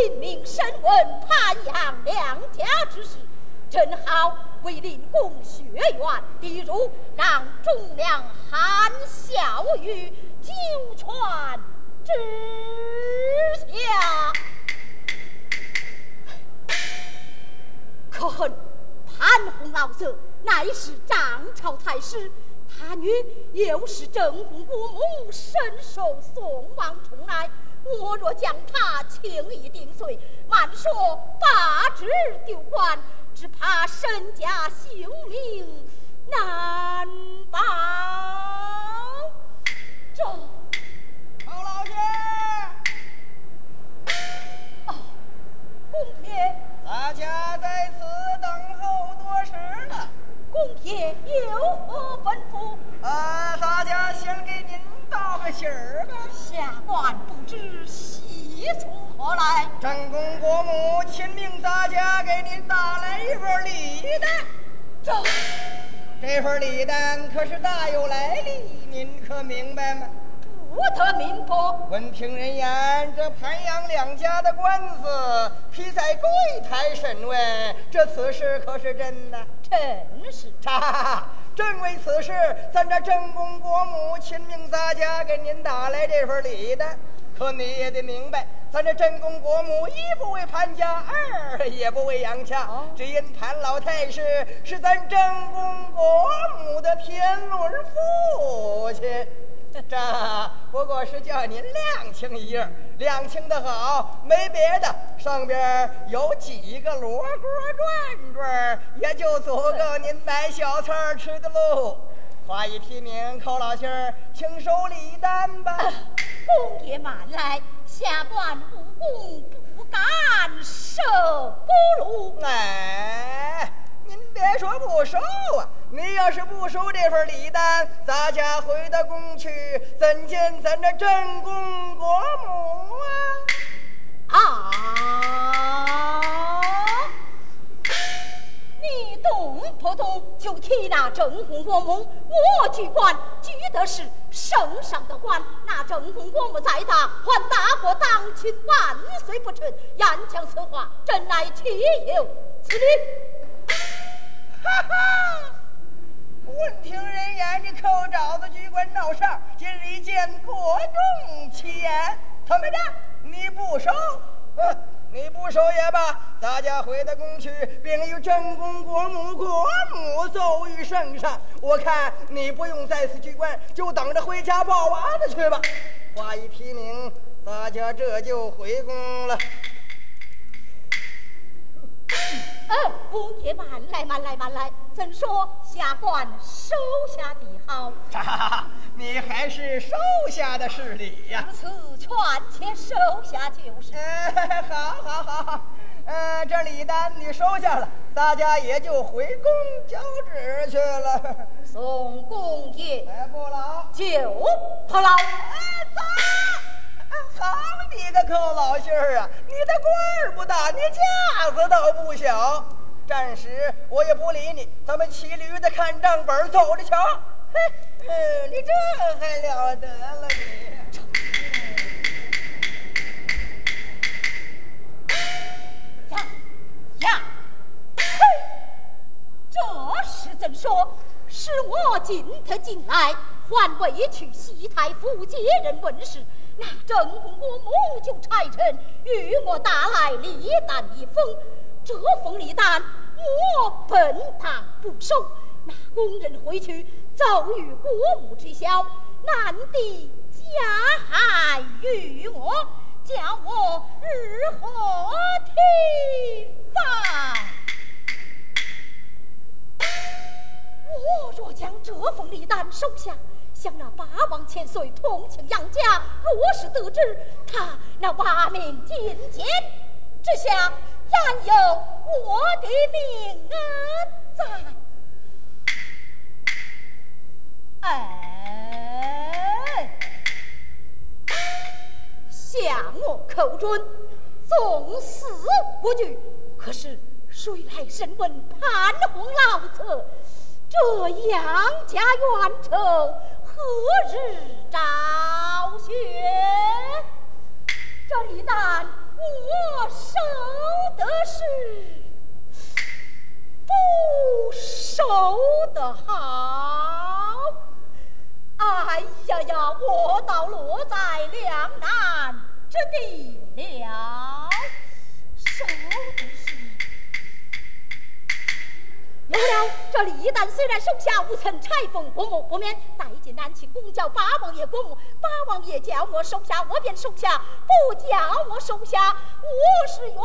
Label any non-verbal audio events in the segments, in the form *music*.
晋命审问潘杨两家之事正好为令公学员比如让忠良含笑于九泉之下。可恨潘洪老贼乃是张朝太师他女又是正宫国母身受宋王宠爱。我若将他轻易定罪，万说罢职丢官，只怕身家性命难保。这，包老爷。大有来历，您可明白吗？不得明白。闻听人言，这盘阳两家的官司批在柜台审问，这此事可是真的？真是。哈哈哈！正为此事，咱这正宫国母亲命咱家给您打来这份礼单。可你也得明白，咱这正宫国母一不为潘家，二也不为杨家，只因潘老太师是咱正宫国母的天伦父亲。*laughs* 这不过是叫您亮清一样，量情的好，没别的，上边有几个罗锅转转，也就足够您买小菜吃的喽。话一提名，寇老兄儿，请收礼单吧。公爷慢来，下官无功不敢受不禄。哎。您别说不收啊！你要是不收这份礼单，咱家回到宫去，怎见咱这正宫国母啊？啊！你动不动就提那正宫国母，我举官举的是圣上的官，那正宫国母再大，还大过当亲万岁不成？言讲此话，真乃岂有此理！哈哈！闻听人言，你寇爪子举官闹事今日一见国中起言，怎么着？你不收？你不收也罢，咱家回到宫去，并与正宫国母、国母奏于圣上。我看你不用再次举官，就等着回家抱娃子去吧。话一提名，咱家这就回宫了。嗯，公爷慢来，慢来，慢来。怎说下官收下的好？哈，*laughs* 你还是收下的是礼呀。如此，劝且收下就是。哎，好，好，好。呃，这礼单你收下了，大家也就回宫交旨去了。送公爷，哎，不劳，就不劳。哎，走。好你个寇老信儿啊！你的官儿不大，你架子倒不小。暂时我也不理你，咱们骑驴的看账本，走着瞧。嘿，嗯，你这还了得了你！呀呀，嘿，这是怎说？是我进他进来，还未去西太府接任问事。那正宫国母就差臣与我打来礼单一封，这封礼单我本当不收。那宫人回去奏与国母知晓，难敌加害于我，叫我如何提防？我若将这封礼单收下。向那八王千岁同情杨家，若是得知他那挖命进谏之下，然有我的命在。哎，向我寇准，纵死不惧。可是谁来审问潘洪老贼？这杨家冤仇？何日昭雪？这一单我收得是不收的好。哎呀呀，我倒落在两难之地了。收有了，这李旦虽然手下，无曾拆封国母，不免带进南庆宫叫八王爷国母。八王爷叫我收下，我便收下；不叫我收下，我是原封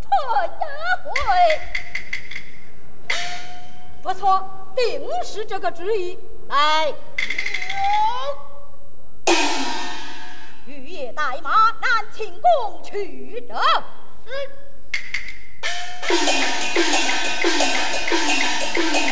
特押回。不错，定是这个主意。来，御夜带马南庆宫去 Come here, come here, come here, come here.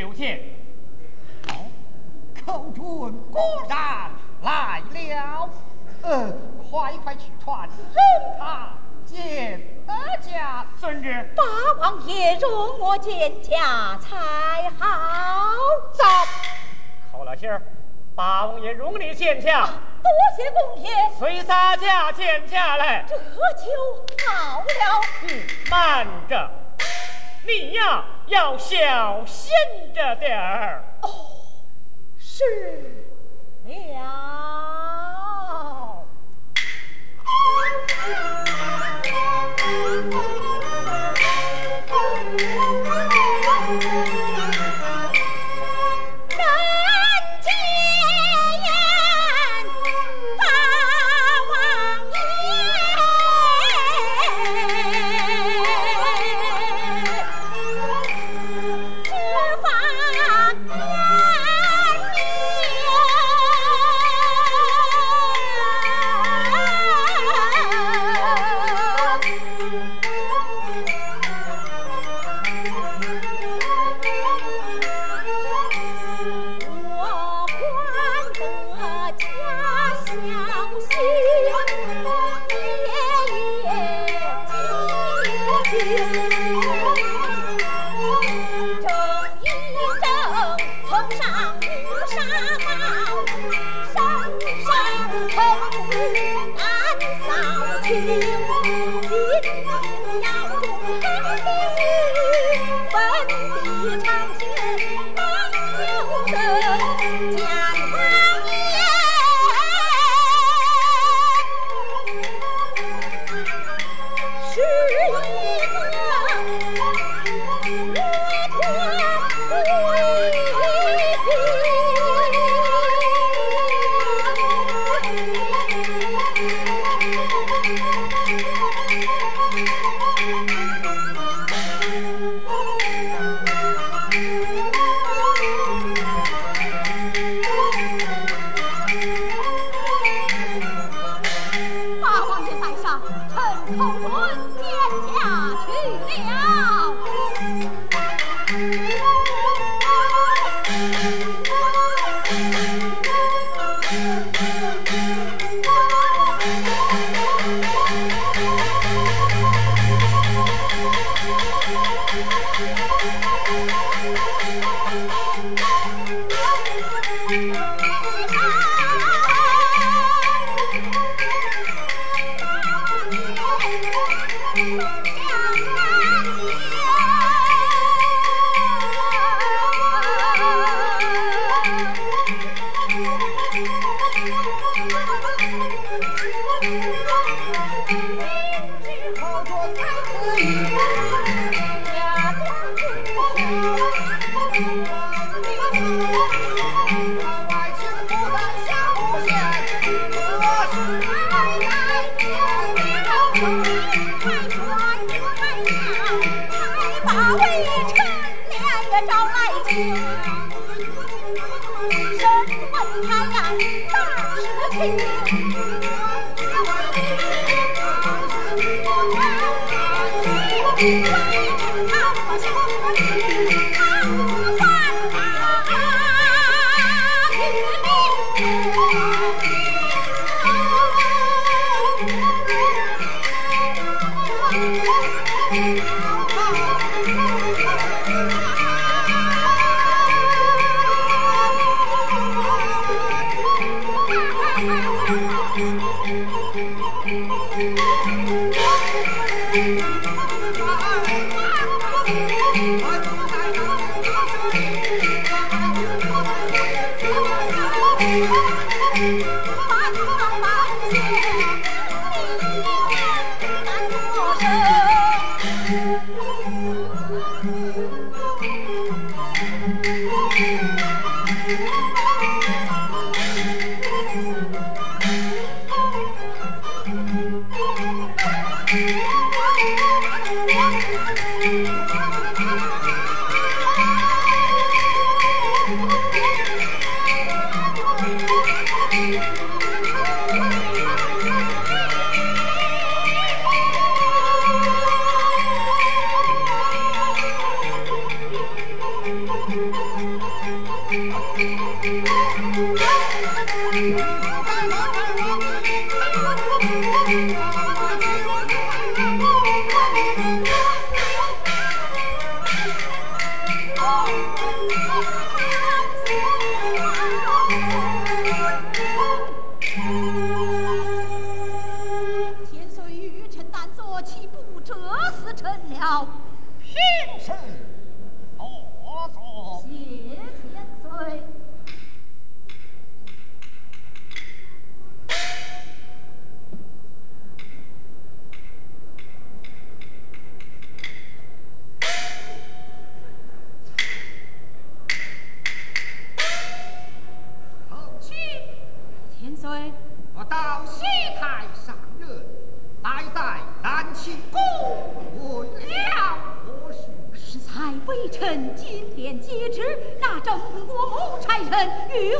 求见！寇准果然来了，呃，快快去传容他。见，阿家，孙子，八王爷容我见驾才好。走，寇老仙儿，八王爷容你见驾。多谢公爷。随撒驾见驾来。这就好了。嗯，慢着，你呀。要小心着点儿。哦是娘。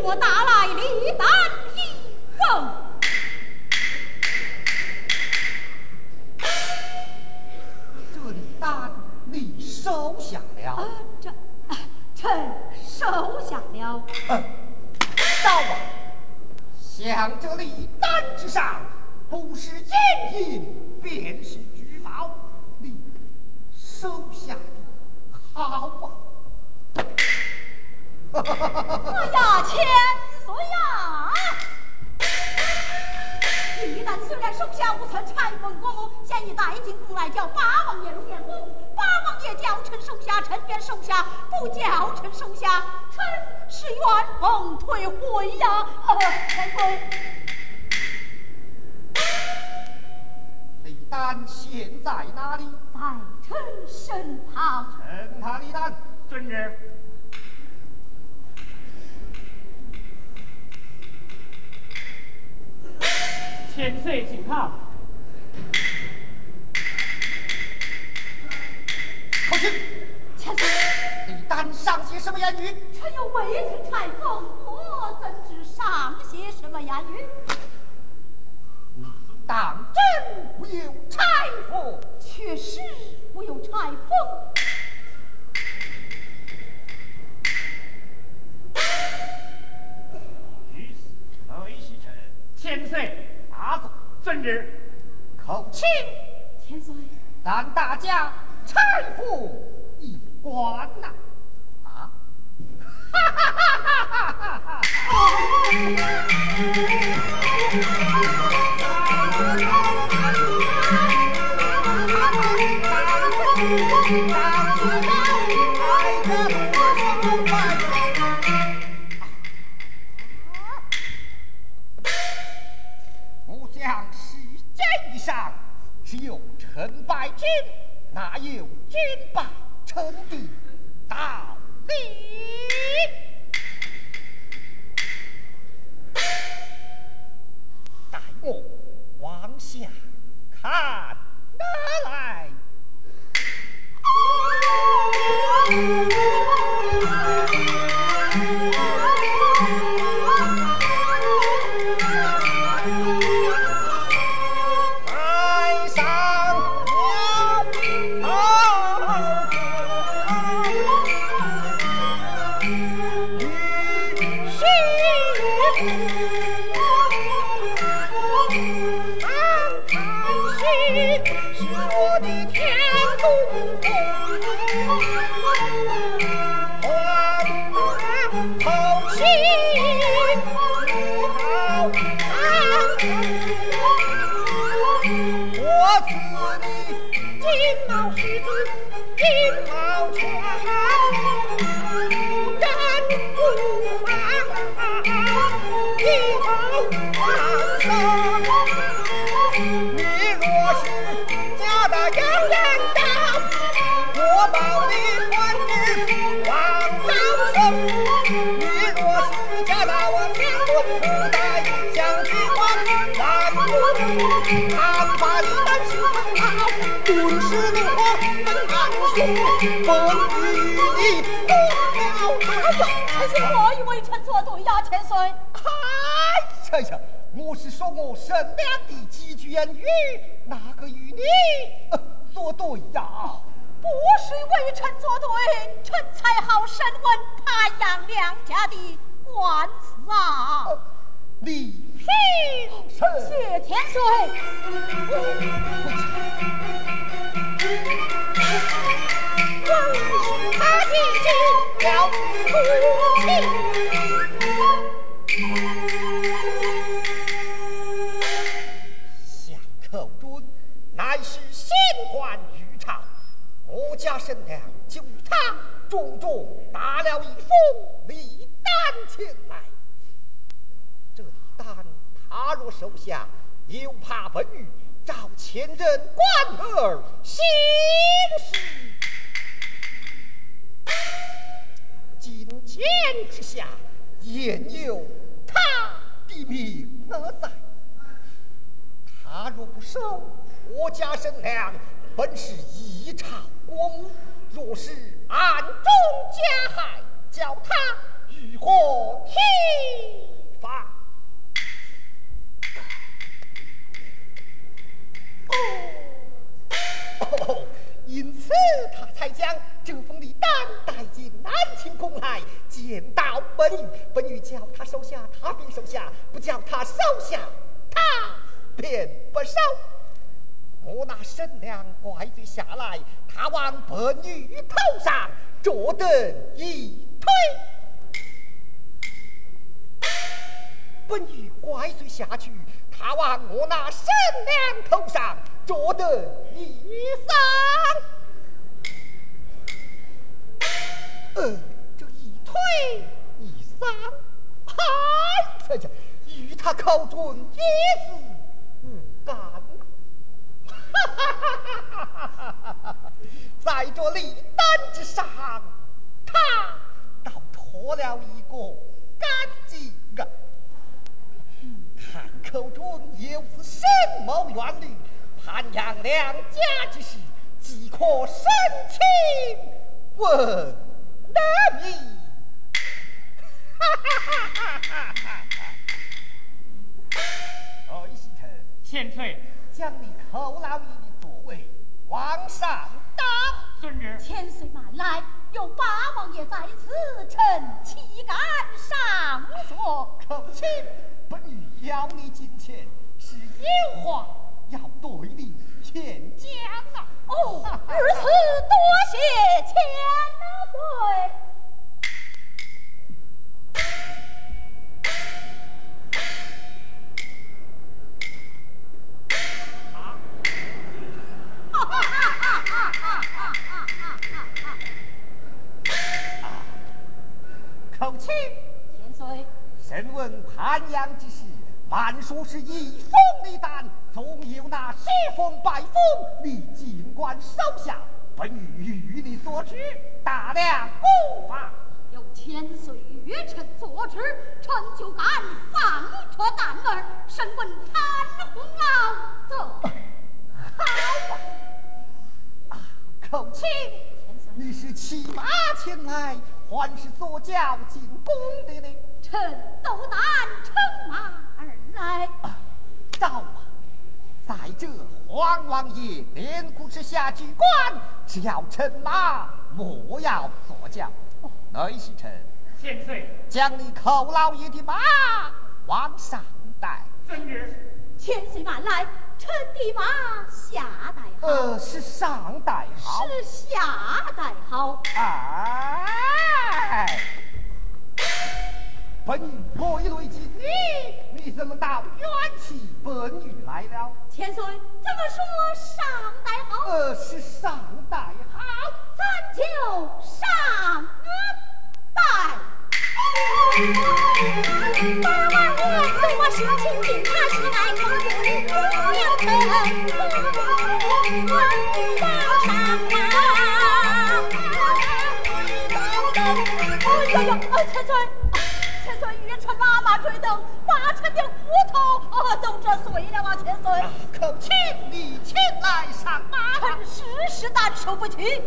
我打了。太监府来叫八王爷入殿府，八王爷叫臣收下，臣愿收下；不叫臣收下，臣是愿奉退回呀。呃，王，李丹现在哪里？在臣身旁。臣他的丹，遵旨。千岁，请看。口清，千岁，你旦上些什么言语？臣有微词拆封，我怎知上些什么言语？你当真没有拆封，确实没有拆封。于此老一西臣，千岁，阿祖遵旨，口清，千岁，咱大家。蔡父一观，啊，哈哈哈，无相实际上是有成败之。哪有君霸称帝道理？待我往下看，哪来贾大我明伦不在将军王难如夫差个板凳他顿时怒火焚案无风雨你不了哎呀千岁何以为臣作对呀千岁嗨我是说我什么的几句言语哪个与你作对呀不是微臣作对臣才好审问潘杨娘家的官司啊！李平谢天岁。他已经了相口准乃是县官。我家神娘就与他重重打了一封礼前来。这礼单他若收下，又怕本玉召前任官儿行事。金钱之下，焉有他的命在？他若不收，我家生粮本是一朝。国母若是暗中加害，叫他如何提防？哦，因此他才将这封礼单带进南清宫来见到本。本玉叫他收下，他便收下；不叫他收下，他便不收。我那神娘怪罪下来。他往本女头上着等一推，本女怪罪下去，他往我那神娘头上着灯一撒，呃，这一推一撒，嗨，这这与他口中一字无干，哈哈哈哈哈哈！在这礼单之上，他倒脱了一个干净啊！看口中有此深谋远虑，潘阳两家之事，即可申请问难矣。哈哈哈哈哈哈！二喜臣，千岁，将你寇老爷的座位往上。孙女，千岁慢来，有八王爷在此，臣岂敢上座？口请本女邀你金钱，是有话要对你劝讲啊。哦，如 *laughs* 此多谢千岁。口请千岁，审问潘阳之事，满书是一封礼单，总有那十封百封，你尽管收下。本欲与你所知，大量不法。有千岁约臣所知，臣就敢放出胆儿审问潘洪老走。好啊，口气你是骑马前来。还是左脚进宫的呢？臣斗胆乘马来。到啊，在这皇王爷连谷之下举官，只要乘马，莫要左脚。内侍臣，千岁，将你寇老爷的马往上带。遵旨。千岁慢来，臣的马下带好。呃，是上带好。是下带好。哎，本女累累见你，你怎么到远去本女来了？千岁怎么说上代好？呃，是上代好，咱就上代。八万我对我说情定，他是爱公主，不要称错，我要上当。哎呀呀，千岁，追等，八成的骨头哦都折碎了啊！千岁，可请你请来上马。臣实实难受不起。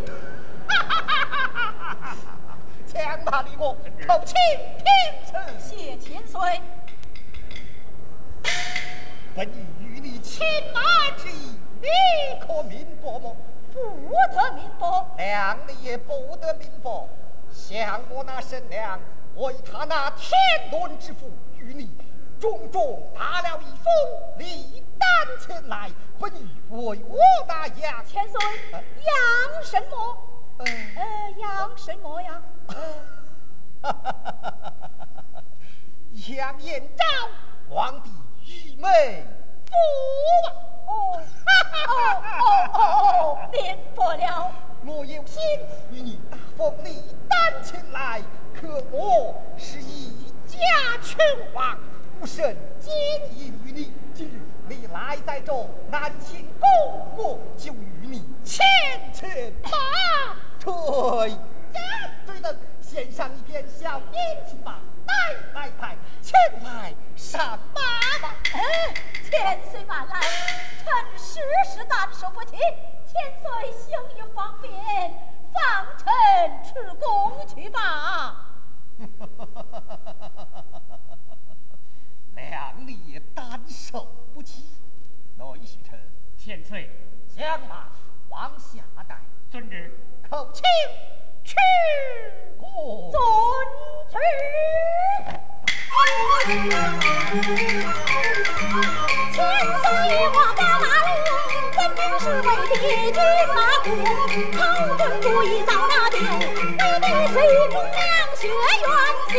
强马的我，口请平身。谢千岁。本意与你亲马之意，你可明白么？不得明白。娘你也不得明白。像我那身娘，为他那天伦之福，与你重重打了一封，礼单前来，本欲为我那杨千岁，杨什么？呃，杨什么呀？杨延昭，皇帝玉美父哦哦哦哦哦，明白了。我有心与你大封立丹前来，可我是一家拳王，无甚奸淫于你。今日你来在这南清宫，我就与你千拳马推。对等，献上一片小年轻吧，来来来，前来上马吧。嗯，千岁万来，臣时时难受不起。千岁行有方便，放臣出宫去吧。*laughs* 两力单受不起，内侍臣千岁，将马往下带。遵旨。叩请去过。千岁王家马路，分明是为敌军马虎。君主意早拿定，为的是与忠良血缘情。